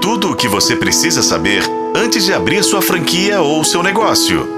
Tudo o que você precisa saber antes de abrir sua franquia ou seu negócio.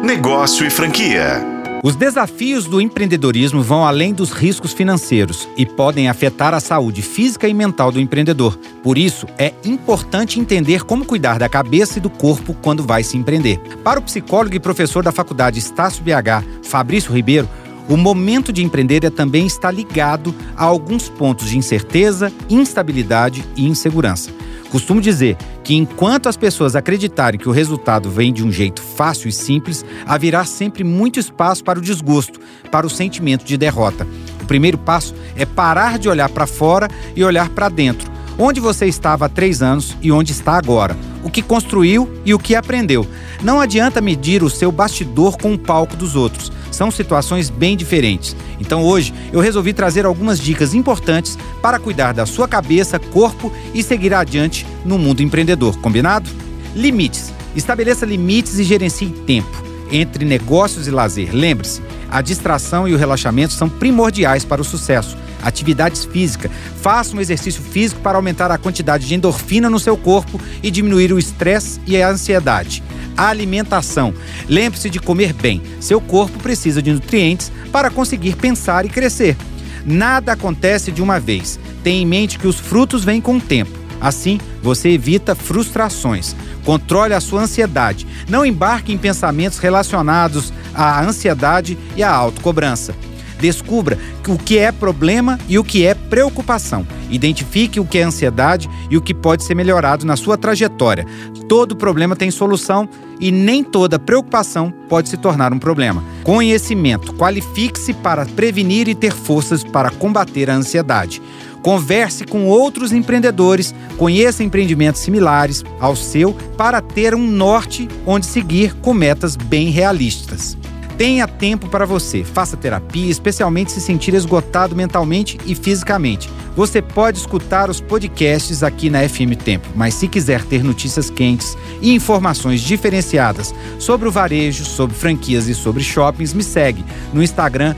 Negócio e franquia. Os desafios do empreendedorismo vão além dos riscos financeiros e podem afetar a saúde física e mental do empreendedor. Por isso, é importante entender como cuidar da cabeça e do corpo quando vai se empreender. Para o psicólogo e professor da faculdade Estácio BH, Fabrício Ribeiro, o momento de empreender é também está ligado a alguns pontos de incerteza, instabilidade e insegurança. Costumo dizer que enquanto as pessoas acreditarem que o resultado vem de um jeito fácil e simples, haverá sempre muito espaço para o desgosto, para o sentimento de derrota. O primeiro passo é parar de olhar para fora e olhar para dentro. Onde você estava há três anos e onde está agora. O que construiu e o que aprendeu. Não adianta medir o seu bastidor com o palco dos outros. São situações bem diferentes. Então hoje eu resolvi trazer algumas dicas importantes para cuidar da sua cabeça, corpo e seguir adiante no mundo empreendedor. Combinado? Limites. Estabeleça limites e gerencie tempo entre negócios e lazer. Lembre-se, a distração e o relaxamento são primordiais para o sucesso. Atividades físicas. Faça um exercício físico para aumentar a quantidade de endorfina no seu corpo e diminuir o estresse e a ansiedade alimentação. Lembre-se de comer bem. Seu corpo precisa de nutrientes para conseguir pensar e crescer. Nada acontece de uma vez. Tenha em mente que os frutos vêm com o tempo. Assim, você evita frustrações. Controle a sua ansiedade. Não embarque em pensamentos relacionados à ansiedade e à autocobrança. Descubra o que é problema e o que é preocupação. Identifique o que é ansiedade e o que pode ser melhorado na sua trajetória. Todo problema tem solução e nem toda preocupação pode se tornar um problema. Conhecimento. Qualifique-se para prevenir e ter forças para combater a ansiedade. Converse com outros empreendedores, conheça empreendimentos similares ao seu para ter um norte onde seguir com metas bem realistas. Tenha tempo para você. Faça terapia, especialmente se sentir esgotado mentalmente e fisicamente. Você pode escutar os podcasts aqui na FM Tempo, mas se quiser ter notícias quentes e informações diferenciadas sobre o varejo, sobre franquias e sobre shoppings, me segue no Instagram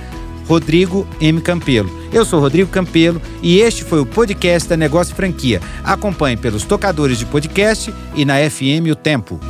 Rodrigo M. Campelo. Eu sou Rodrigo Campelo e este foi o podcast da Negócio Franquia. Acompanhe pelos tocadores de podcast e na FM O Tempo.